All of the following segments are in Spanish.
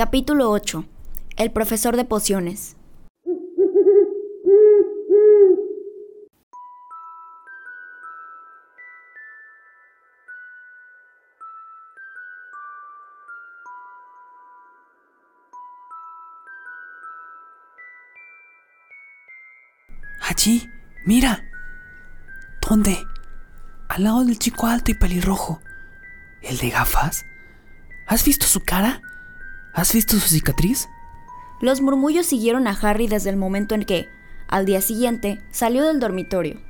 Capítulo 8. El profesor de pociones. Allí, mira. ¿Dónde? Al lado del chico alto y pelirrojo. ¿El de gafas? ¿Has visto su cara? ¿Has visto su cicatriz? Los murmullos siguieron a Harry desde el momento en que, al día siguiente, salió del dormitorio.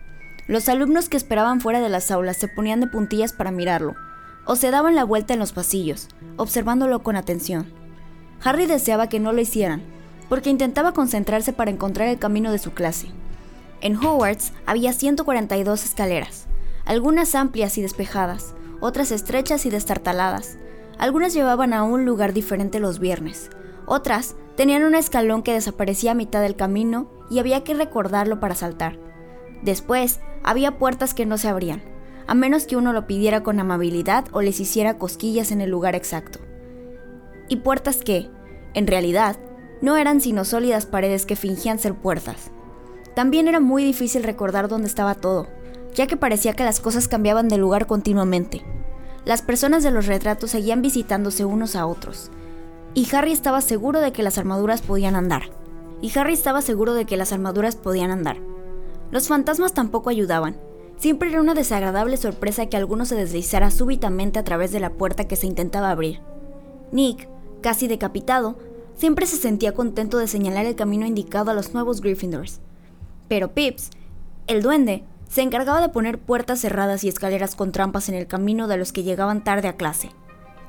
Los alumnos que esperaban fuera de las aulas se ponían de puntillas para mirarlo, o se daban la vuelta en los pasillos, observándolo con atención. Harry deseaba que no lo hicieran, porque intentaba concentrarse para encontrar el camino de su clase. En Hogwarts había 142 escaleras, algunas amplias y despejadas, otras estrechas y destartaladas. Algunas llevaban a un lugar diferente los viernes, otras tenían un escalón que desaparecía a mitad del camino y había que recordarlo para saltar. Después, había puertas que no se abrían, a menos que uno lo pidiera con amabilidad o les hiciera cosquillas en el lugar exacto. Y puertas que, en realidad, no eran sino sólidas paredes que fingían ser puertas. También era muy difícil recordar dónde estaba todo, ya que parecía que las cosas cambiaban de lugar continuamente. Las personas de los retratos seguían visitándose unos a otros, y Harry estaba seguro de que las armaduras podían andar. Y Harry estaba seguro de que las armaduras podían andar. Los fantasmas tampoco ayudaban. Siempre era una desagradable sorpresa que alguno se deslizara súbitamente a través de la puerta que se intentaba abrir. Nick, casi decapitado, siempre se sentía contento de señalar el camino indicado a los nuevos Gryffindors. Pero Pips, el duende, se encargaba de poner puertas cerradas y escaleras con trampas en el camino de los que llegaban tarde a clase.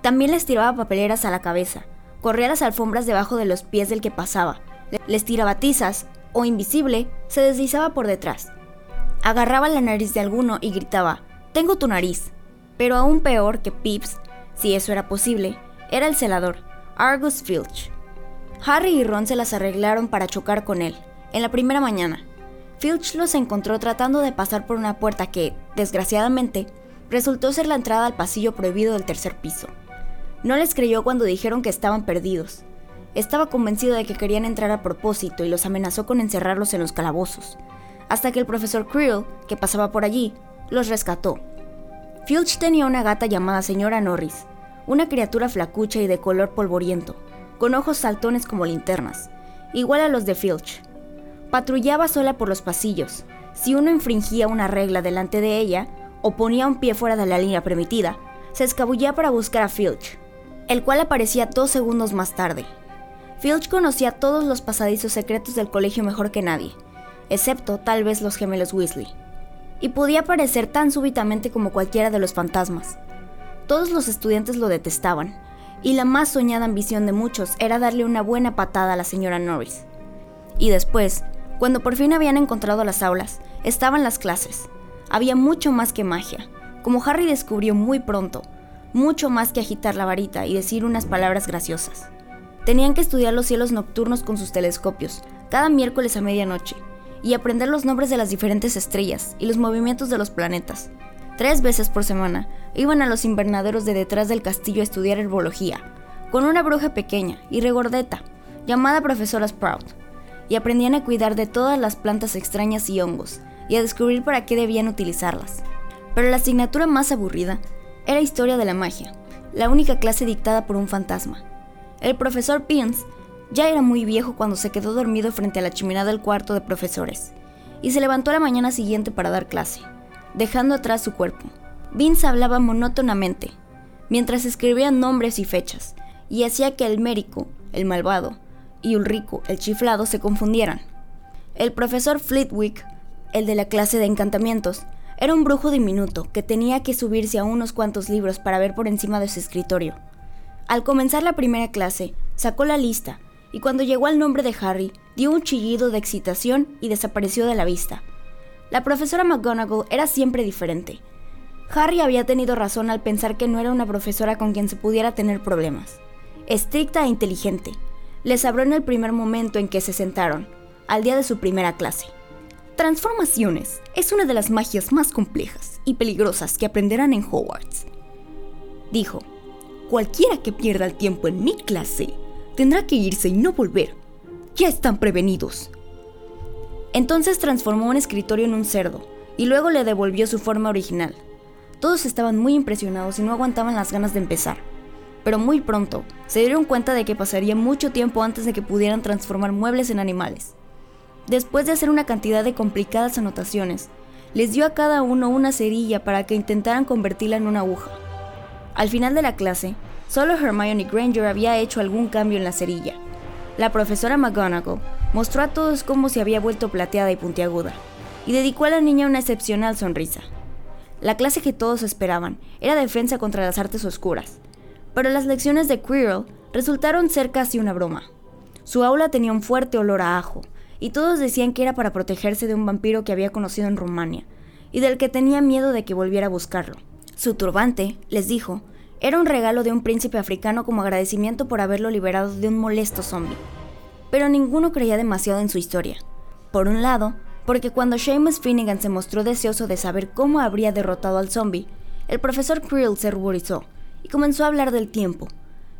También les tiraba papeleras a la cabeza, corría las alfombras debajo de los pies del que pasaba, les tiraba tizas, o invisible, se deslizaba por detrás. Agarraba la nariz de alguno y gritaba, Tengo tu nariz. Pero aún peor que Pips, si eso era posible, era el celador, Argus Filch. Harry y Ron se las arreglaron para chocar con él, en la primera mañana. Filch los encontró tratando de pasar por una puerta que, desgraciadamente, resultó ser la entrada al pasillo prohibido del tercer piso. No les creyó cuando dijeron que estaban perdidos. Estaba convencido de que querían entrar a propósito y los amenazó con encerrarlos en los calabozos, hasta que el profesor Creel, que pasaba por allí, los rescató. Filch tenía una gata llamada señora Norris, una criatura flacucha y de color polvoriento, con ojos saltones como linternas, igual a los de Filch. Patrullaba sola por los pasillos. Si uno infringía una regla delante de ella, o ponía un pie fuera de la línea permitida, se escabullía para buscar a Filch, el cual aparecía dos segundos más tarde. Filch conocía todos los pasadizos secretos del colegio mejor que nadie, excepto tal vez los gemelos Weasley, y podía aparecer tan súbitamente como cualquiera de los fantasmas. Todos los estudiantes lo detestaban, y la más soñada ambición de muchos era darle una buena patada a la señora Norris. Y después, cuando por fin habían encontrado las aulas, estaban las clases. Había mucho más que magia, como Harry descubrió muy pronto, mucho más que agitar la varita y decir unas palabras graciosas. Tenían que estudiar los cielos nocturnos con sus telescopios, cada miércoles a medianoche, y aprender los nombres de las diferentes estrellas y los movimientos de los planetas. Tres veces por semana iban a los invernaderos de detrás del castillo a estudiar herbología, con una bruja pequeña y regordeta, llamada profesora Sprout y aprendían a cuidar de todas las plantas extrañas y hongos, y a descubrir para qué debían utilizarlas. Pero la asignatura más aburrida era Historia de la Magia, la única clase dictada por un fantasma. El profesor Pins ya era muy viejo cuando se quedó dormido frente a la chimenea del cuarto de profesores, y se levantó a la mañana siguiente para dar clase, dejando atrás su cuerpo. Vince hablaba monótonamente, mientras escribía nombres y fechas, y hacía que el médico, el malvado, y Ulrico, el chiflado, se confundieran. El profesor Flitwick, el de la clase de encantamientos, era un brujo diminuto que tenía que subirse a unos cuantos libros para ver por encima de su escritorio. Al comenzar la primera clase, sacó la lista y cuando llegó al nombre de Harry, dio un chillido de excitación y desapareció de la vista. La profesora McGonagall era siempre diferente. Harry había tenido razón al pensar que no era una profesora con quien se pudiera tener problemas. Estricta e inteligente, les habló en el primer momento en que se sentaron, al día de su primera clase. Transformaciones es una de las magias más complejas y peligrosas que aprenderán en Hogwarts. Dijo, cualquiera que pierda el tiempo en mi clase Tendrá que irse y no volver. Ya están prevenidos. Entonces transformó un escritorio en un cerdo y luego le devolvió su forma original. Todos estaban muy impresionados y no aguantaban las ganas de empezar. Pero muy pronto se dieron cuenta de que pasaría mucho tiempo antes de que pudieran transformar muebles en animales. Después de hacer una cantidad de complicadas anotaciones, les dio a cada uno una cerilla para que intentaran convertirla en una aguja. Al final de la clase, solo Hermione Granger había hecho algún cambio en la cerilla. La profesora McGonagall mostró a todos cómo se había vuelto plateada y puntiaguda, y dedicó a la niña una excepcional sonrisa. La clase que todos esperaban era defensa contra las artes oscuras, pero las lecciones de Quirrell resultaron ser casi una broma. Su aula tenía un fuerte olor a ajo, y todos decían que era para protegerse de un vampiro que había conocido en Rumania, y del que tenía miedo de que volviera a buscarlo. Su turbante, les dijo, era un regalo de un príncipe africano como agradecimiento por haberlo liberado de un molesto zombie. Pero ninguno creía demasiado en su historia. Por un lado, porque cuando Seamus Finnegan se mostró deseoso de saber cómo habría derrotado al zombie, el profesor Krill se ruborizó comenzó a hablar del tiempo.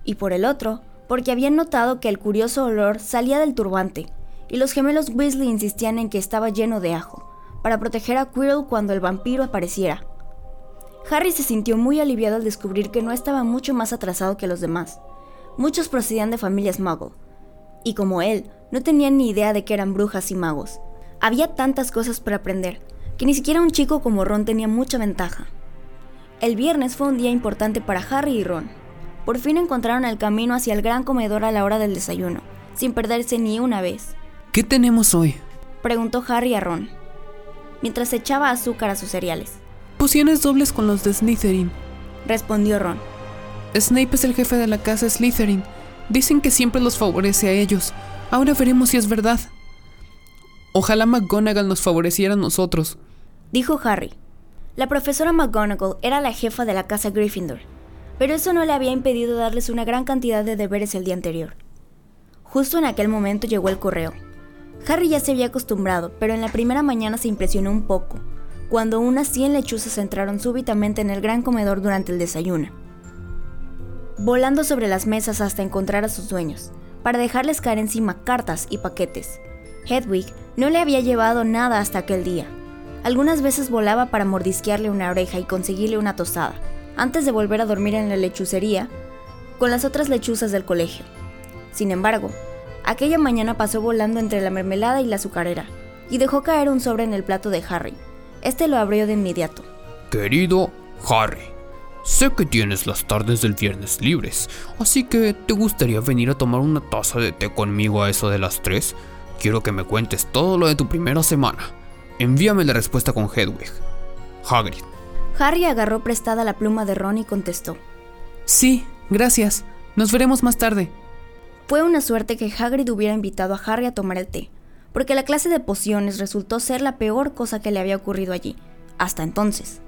Y por el otro, porque habían notado que el curioso olor salía del turbante, y los gemelos Weasley insistían en que estaba lleno de ajo, para proteger a Quirrell cuando el vampiro apareciera. Harry se sintió muy aliviado al descubrir que no estaba mucho más atrasado que los demás. Muchos procedían de familias muggle, y como él, no tenían ni idea de que eran brujas y magos. Había tantas cosas para aprender, que ni siquiera un chico como Ron tenía mucha ventaja. El viernes fue un día importante para Harry y Ron. Por fin encontraron el camino hacia el gran comedor a la hora del desayuno, sin perderse ni una vez. ¿Qué tenemos hoy? Preguntó Harry a Ron, mientras echaba azúcar a sus cereales. Pociones dobles con los de Slytherin. Respondió Ron. Snape es el jefe de la casa Slytherin. Dicen que siempre los favorece a ellos. Ahora veremos si es verdad. Ojalá McGonagall nos favoreciera a nosotros. Dijo Harry. La profesora McGonagall era la jefa de la casa Gryffindor, pero eso no le había impedido darles una gran cantidad de deberes el día anterior. Justo en aquel momento llegó el correo. Harry ya se había acostumbrado, pero en la primera mañana se impresionó un poco, cuando unas 100 lechuzas entraron súbitamente en el gran comedor durante el desayuno, volando sobre las mesas hasta encontrar a sus dueños, para dejarles caer encima cartas y paquetes. Hedwig no le había llevado nada hasta aquel día. Algunas veces volaba para mordisquearle una oreja y conseguirle una tostada, antes de volver a dormir en la lechucería con las otras lechuzas del colegio. Sin embargo, aquella mañana pasó volando entre la mermelada y la azucarera, y dejó caer un sobre en el plato de Harry, este lo abrió de inmediato. Querido Harry, sé que tienes las tardes del viernes libres, así que ¿te gustaría venir a tomar una taza de té conmigo a eso de las 3? Quiero que me cuentes todo lo de tu primera semana. Envíame la respuesta con Hedwig. Hagrid. Harry agarró prestada la pluma de Ron y contestó. Sí, gracias. Nos veremos más tarde. Fue una suerte que Hagrid hubiera invitado a Harry a tomar el té, porque la clase de pociones resultó ser la peor cosa que le había ocurrido allí, hasta entonces.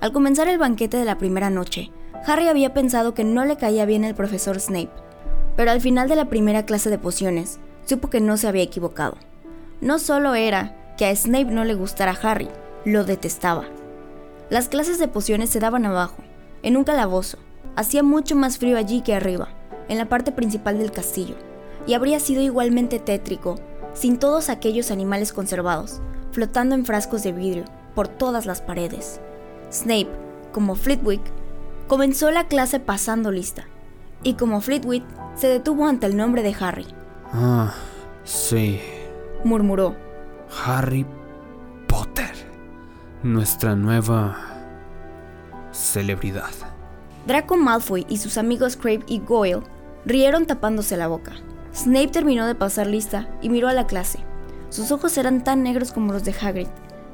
Al comenzar el banquete de la primera noche, Harry había pensado que no le caía bien el profesor Snape, pero al final de la primera clase de pociones, supo que no se había equivocado. No solo era que a Snape no le gustara Harry, lo detestaba. Las clases de pociones se daban abajo, en un calabozo. Hacía mucho más frío allí que arriba, en la parte principal del castillo, y habría sido igualmente tétrico sin todos aquellos animales conservados, flotando en frascos de vidrio por todas las paredes. Snape, como Flitwick, comenzó la clase pasando lista, y como Flitwick se detuvo ante el nombre de Harry. Ah, sí, Murmuró. Harry Potter, nuestra nueva celebridad. Draco Malfoy y sus amigos Crabbe y Goyle rieron tapándose la boca. Snape terminó de pasar lista y miró a la clase. Sus ojos eran tan negros como los de Hagrid,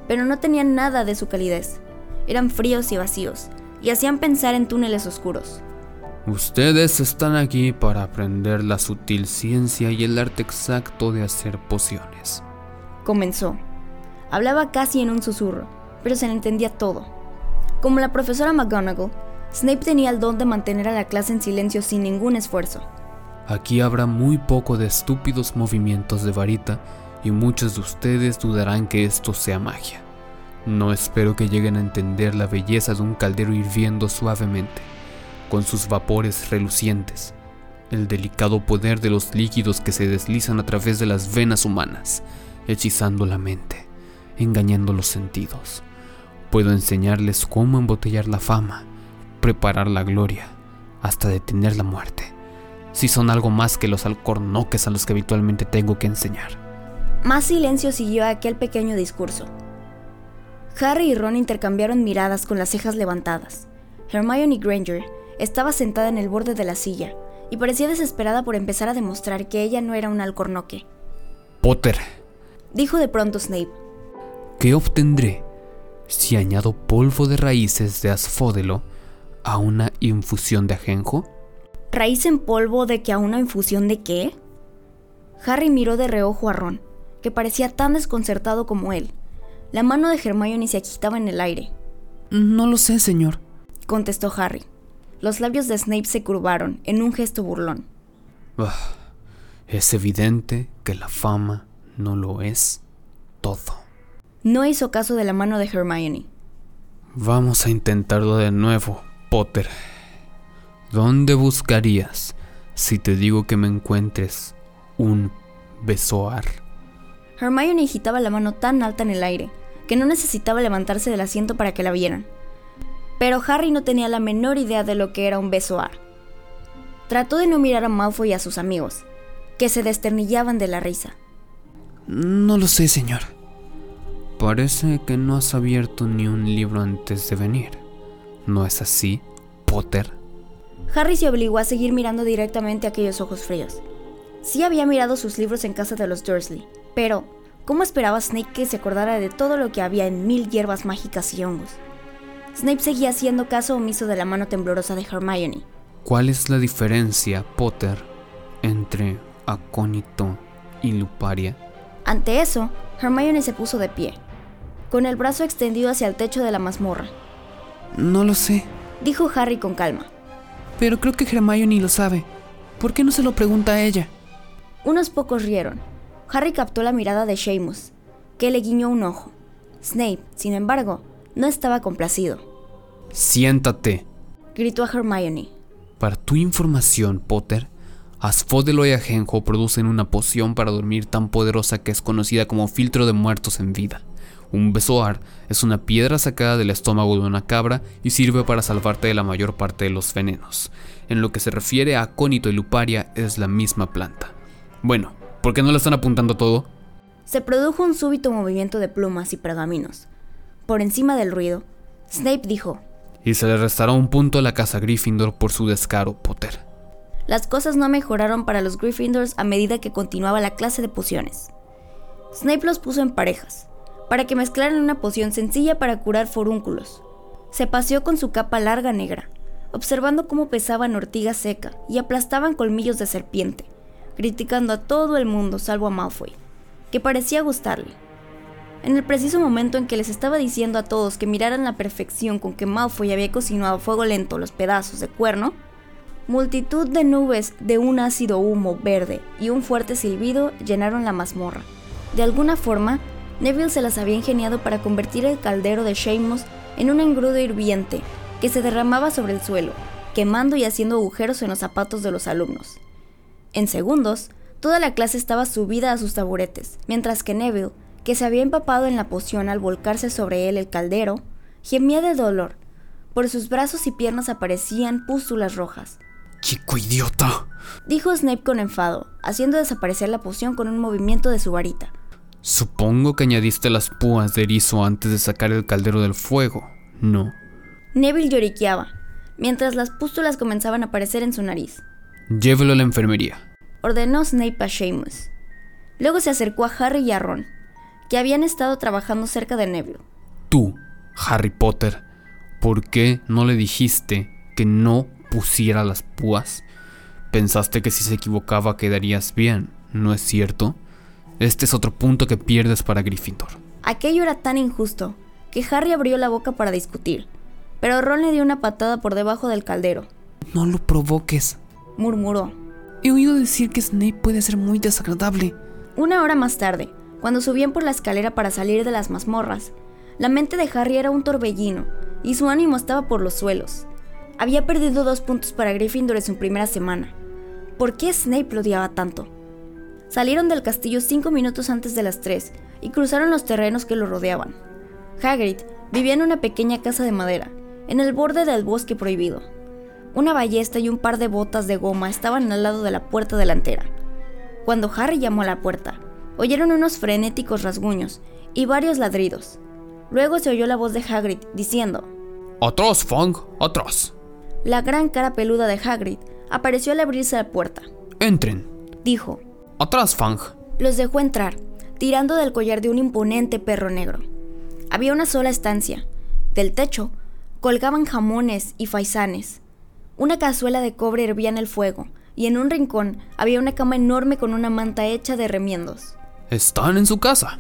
pero no tenían nada de su calidez. Eran fríos y vacíos, y hacían pensar en túneles oscuros. Ustedes están aquí para aprender la sutil ciencia y el arte exacto de hacer pociones. Comenzó. Hablaba casi en un susurro, pero se le entendía todo. Como la profesora McGonagall, Snape tenía el don de mantener a la clase en silencio sin ningún esfuerzo. Aquí habrá muy poco de estúpidos movimientos de varita y muchos de ustedes dudarán que esto sea magia. No espero que lleguen a entender la belleza de un caldero hirviendo suavemente, con sus vapores relucientes. el delicado poder de los líquidos que se deslizan a través de las venas humanas, hechizando la mente, engañando los sentidos. Puedo enseñarles cómo embotellar la fama, preparar la gloria, hasta detener la muerte, si son algo más que los alcornoques a los que habitualmente tengo que enseñar. Más silencio siguió a aquel pequeño discurso. Harry y Ron intercambiaron miradas con las cejas levantadas. Hermione Granger estaba sentada en el borde de la silla y parecía desesperada por empezar a demostrar que ella no era un alcornoque. Potter, Dijo de pronto Snape. ¿qué obtendré si añado polvo de raíces de asfódelo a una infusión de ajenjo? ¿Raíz en polvo de que a una infusión de qué? Harry miró de reojo a Ron, que parecía tan desconcertado como él. La mano de Hermione se agitaba en el aire. No lo sé, señor. Contestó Harry. Los labios de Snape se curvaron en un gesto burlón. Ah, es evidente que la fama no lo es todo. No hizo caso de la mano de Hermione. Vamos a intentarlo de nuevo, Potter. ¿Dónde buscarías si te digo que me encuentres un besoar? Hermione agitaba la mano tan alta en el aire que no necesitaba levantarse del asiento para que la vieran. Pero Harry no tenía la menor idea de lo que era un besoar. Trató de no mirar a Malfoy y a sus amigos, que se desternillaban de la risa. No lo sé, señor. Parece que no has abierto ni un libro antes de venir. ¿No es así, Potter? Harry se obligó a seguir mirando directamente a aquellos ojos fríos. Sí había mirado sus libros en casa de los Dursley, pero ¿cómo esperaba Snape que se acordara de todo lo que había en mil hierbas mágicas y hongos? Snape seguía haciendo caso omiso de la mano temblorosa de Hermione. ¿Cuál es la diferencia, Potter, entre acónito y luparia? Ante eso, Hermione se puso de pie, con el brazo extendido hacia el techo de la mazmorra. No lo sé. Dijo Harry con calma. Pero creo que Hermione lo sabe. ¿Por qué no se lo pregunta a ella? Unos pocos rieron. Harry captó la mirada de Seamus, que le guiñó un ojo. Snape, sin embargo, no estaba complacido. Siéntate. Gritó a Hermione. Para tu información, Potter, Asfódelo y Ajenjo producen una poción para dormir tan poderosa que es conocida como filtro de muertos en vida. Un besoar es una piedra sacada del estómago de una cabra y sirve para salvarte de la mayor parte de los venenos. En lo que se refiere a acónito y luparia es la misma planta. Bueno, ¿por qué no lo están apuntando todo? Se produjo un súbito movimiento de plumas y pergaminos. Por encima del ruido, Snape dijo, Y se le restará un punto a la casa Gryffindor por su descaro, Potter. Las cosas no mejoraron para los Gryffindors a medida que continuaba la clase de pociones. Snape los puso en parejas, para que mezclaran una poción sencilla para curar forúnculos. Se paseó con su capa larga negra, observando cómo pesaban ortiga seca y aplastaban colmillos de serpiente, criticando a todo el mundo salvo a Malfoy, que parecía gustarle. En el preciso momento en que les estaba diciendo a todos que miraran la perfección con que Malfoy había cocinado a fuego lento los pedazos de cuerno, multitud de nubes de un ácido humo verde y un fuerte silbido llenaron la mazmorra. De alguna forma, Neville se las había ingeniado para convertir el caldero de Seamus en un engrudo hirviente que se derramaba sobre el suelo, quemando y haciendo agujeros en los zapatos de los alumnos. En segundos, toda la clase estaba subida a sus taburetes, mientras que Neville, que se había empapado en la poción al volcarse sobre él el caldero, gemía de dolor. Por sus brazos y piernas aparecían pústulas rojas. Chico idiota. Dijo Snape con enfado, haciendo desaparecer la poción con un movimiento de su varita. Supongo que añadiste las púas de erizo antes de sacar el caldero del fuego. No. Neville lloriqueaba, mientras las pústulas comenzaban a aparecer en su nariz. Llévelo a la enfermería. Ordenó Snape a Seamus. Luego se acercó a Harry y a Ron, que habían estado trabajando cerca de Neville. Tú, Harry Potter, ¿por qué no le dijiste que no pusiera las púas? Pensaste que si se equivocaba quedarías bien, ¿no es cierto? Este es otro punto que pierdes para Gryffindor. Aquello era tan injusto que Harry abrió la boca para discutir, pero Ron le dio una patada por debajo del caldero. No lo provoques. Murmuró. He oído decir que Snape puede ser muy desagradable. Una hora más tarde, cuando subían por la escalera para salir de las mazmorras, la mente de Harry era un torbellino y su ánimo estaba por los suelos. Había perdido dos puntos para Gryffindor en su primera semana. por qué Snape lo odiaba tanto. Salieron del castillo cinco minutos antes de las tres y cruzaron los terrenos que lo rodeaban. Hagrid vivía en una pequeña casa de madera, en el borde del bosque prohibido. Una ballesta y un par de botas de goma estaban al lado de la puerta delantera. Cuando Harry llamó a la puerta, oyeron unos frenéticos rasguños y varios ladridos. Luego se oyó la voz de Hagrid diciendo, Atrás, Fang, atrás. La gran cara peluda de Hagrid apareció al abrirse la puerta. Entren. Dijo. Atrás, Fang. Los dejó entrar, tirando del collar de un imponente perro negro. Había una sola estancia. Del techo colgaban jamones y faisanes. Una cazuela de cobre hervía en el fuego, y en un rincón había una cama enorme con una manta hecha de remiendos. Están en su casa,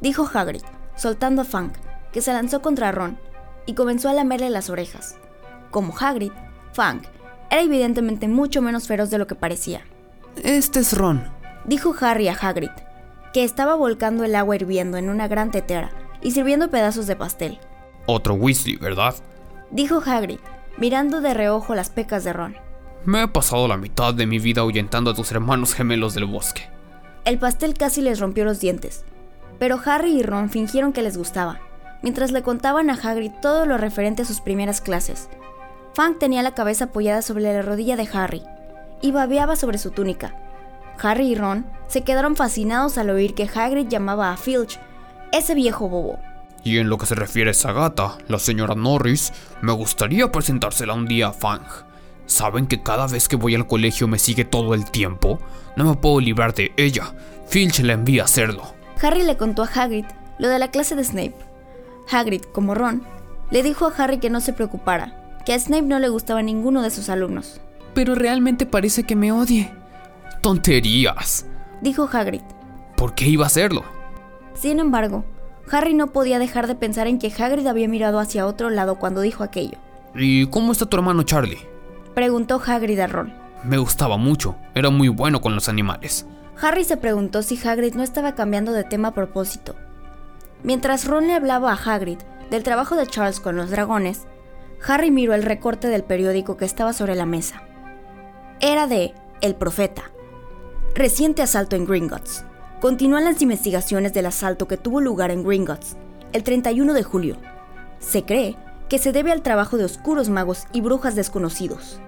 dijo Hagrid, soltando a Fang, que se lanzó contra Ron y comenzó a lamerle las orejas. Como Hagrid, Fang era evidentemente mucho menos feroz de lo que parecía. Este es Ron, dijo Harry a Hagrid, que estaba volcando el agua hirviendo en una gran tetera y sirviendo pedazos de pastel. Otro Weasley, ¿verdad? Dijo Hagrid, mirando de reojo las pecas de Ron. Me he pasado la mitad de mi vida ahuyentando a tus hermanos gemelos del bosque. El pastel casi les rompió los dientes, pero Harry y Ron fingieron que les gustaba, mientras le contaban a Hagrid todo lo referente a sus primeras clases. Fang tenía la cabeza apoyada sobre la rodilla de Harry y babeaba sobre su túnica. Harry y Ron se quedaron fascinados al oír que Hagrid llamaba a Filch ese viejo bobo. Y en lo que se refiere a esa gata, la señora Norris, me gustaría presentársela un día a Fang. ¿Saben que cada vez que voy al colegio me sigue todo el tiempo? No me puedo librar de ella. Filch la envía a hacerlo. Harry le contó a Hagrid lo de la clase de Snape. Hagrid, como Ron, le dijo a Harry que no se preocupara, que a Snape no le gustaba ninguno de sus alumnos. Pero realmente parece que me odie. Tonterías, dijo Hagrid. ¿Por qué iba a hacerlo? Sin embargo, Harry no podía dejar de pensar en que Hagrid había mirado hacia otro lado cuando dijo aquello. ¿Y cómo está tu hermano Charlie? Preguntó Hagrid a Ron. Me gustaba mucho, era muy bueno con los animales. Harry se preguntó si Hagrid no estaba cambiando de tema a propósito. Mientras Ron le hablaba a Hagrid del trabajo de Charles con los dragones, Harry miró el recorte del periódico que estaba sobre la mesa. Era de El Profeta. Reciente asalto en Gringotts. Continúan las investigaciones del asalto que tuvo lugar en Gringotts el 31 de julio. Se cree que se debe al trabajo de oscuros magos y brujas desconocidos.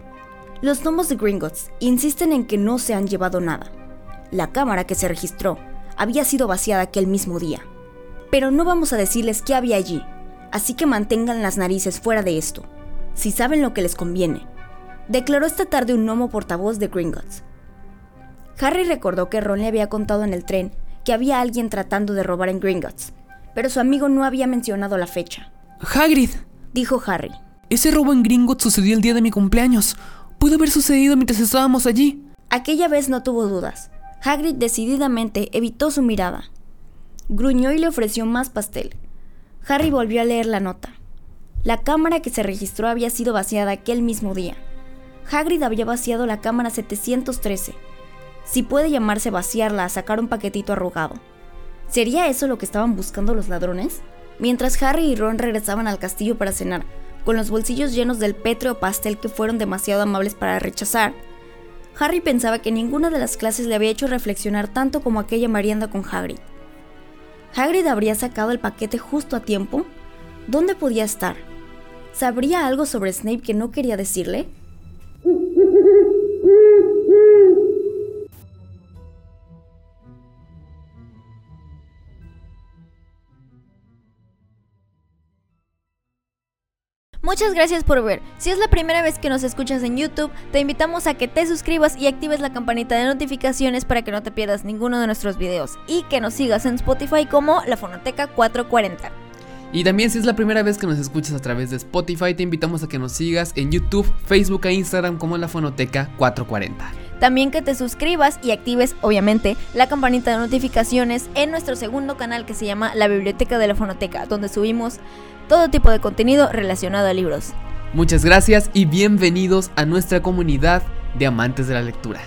Los gnomos de Gringotts insisten en que no se han llevado nada. La cámara que se registró había sido vaciada aquel mismo día. Pero no vamos a decirles qué había allí, así que mantengan las narices fuera de esto, si saben lo que les conviene, declaró esta tarde un gnomo portavoz de Gringotts. Harry recordó que Ron le había contado en el tren que había alguien tratando de robar en Gringotts, pero su amigo no había mencionado la fecha. Hagrid, dijo Harry. Ese robo en Gringotts sucedió el día de mi cumpleaños. Pudo haber sucedido mientras estábamos allí. Aquella vez no tuvo dudas. Hagrid decididamente evitó su mirada. Gruñó y le ofreció más pastel. Harry volvió a leer la nota. La cámara que se registró había sido vaciada aquel mismo día. Hagrid había vaciado la cámara 713 si puede llamarse vaciarla a sacar un paquetito arrugado. ¿Sería eso lo que estaban buscando los ladrones? Mientras Harry y Ron regresaban al castillo para cenar, con los bolsillos llenos del pétreo pastel que fueron demasiado amables para rechazar, Harry pensaba que ninguna de las clases le había hecho reflexionar tanto como aquella merienda con Hagrid. ¿Hagrid habría sacado el paquete justo a tiempo? ¿Dónde podía estar? ¿Sabría algo sobre Snape que no quería decirle? Muchas gracias por ver. Si es la primera vez que nos escuchas en YouTube, te invitamos a que te suscribas y actives la campanita de notificaciones para que no te pierdas ninguno de nuestros videos y que nos sigas en Spotify como La Fonoteca 440. Y también si es la primera vez que nos escuchas a través de Spotify, te invitamos a que nos sigas en YouTube, Facebook e Instagram como La Fonoteca 440. También que te suscribas y actives, obviamente, la campanita de notificaciones en nuestro segundo canal que se llama La Biblioteca de la Fonoteca, donde subimos todo tipo de contenido relacionado a libros. Muchas gracias y bienvenidos a nuestra comunidad de amantes de la lectura.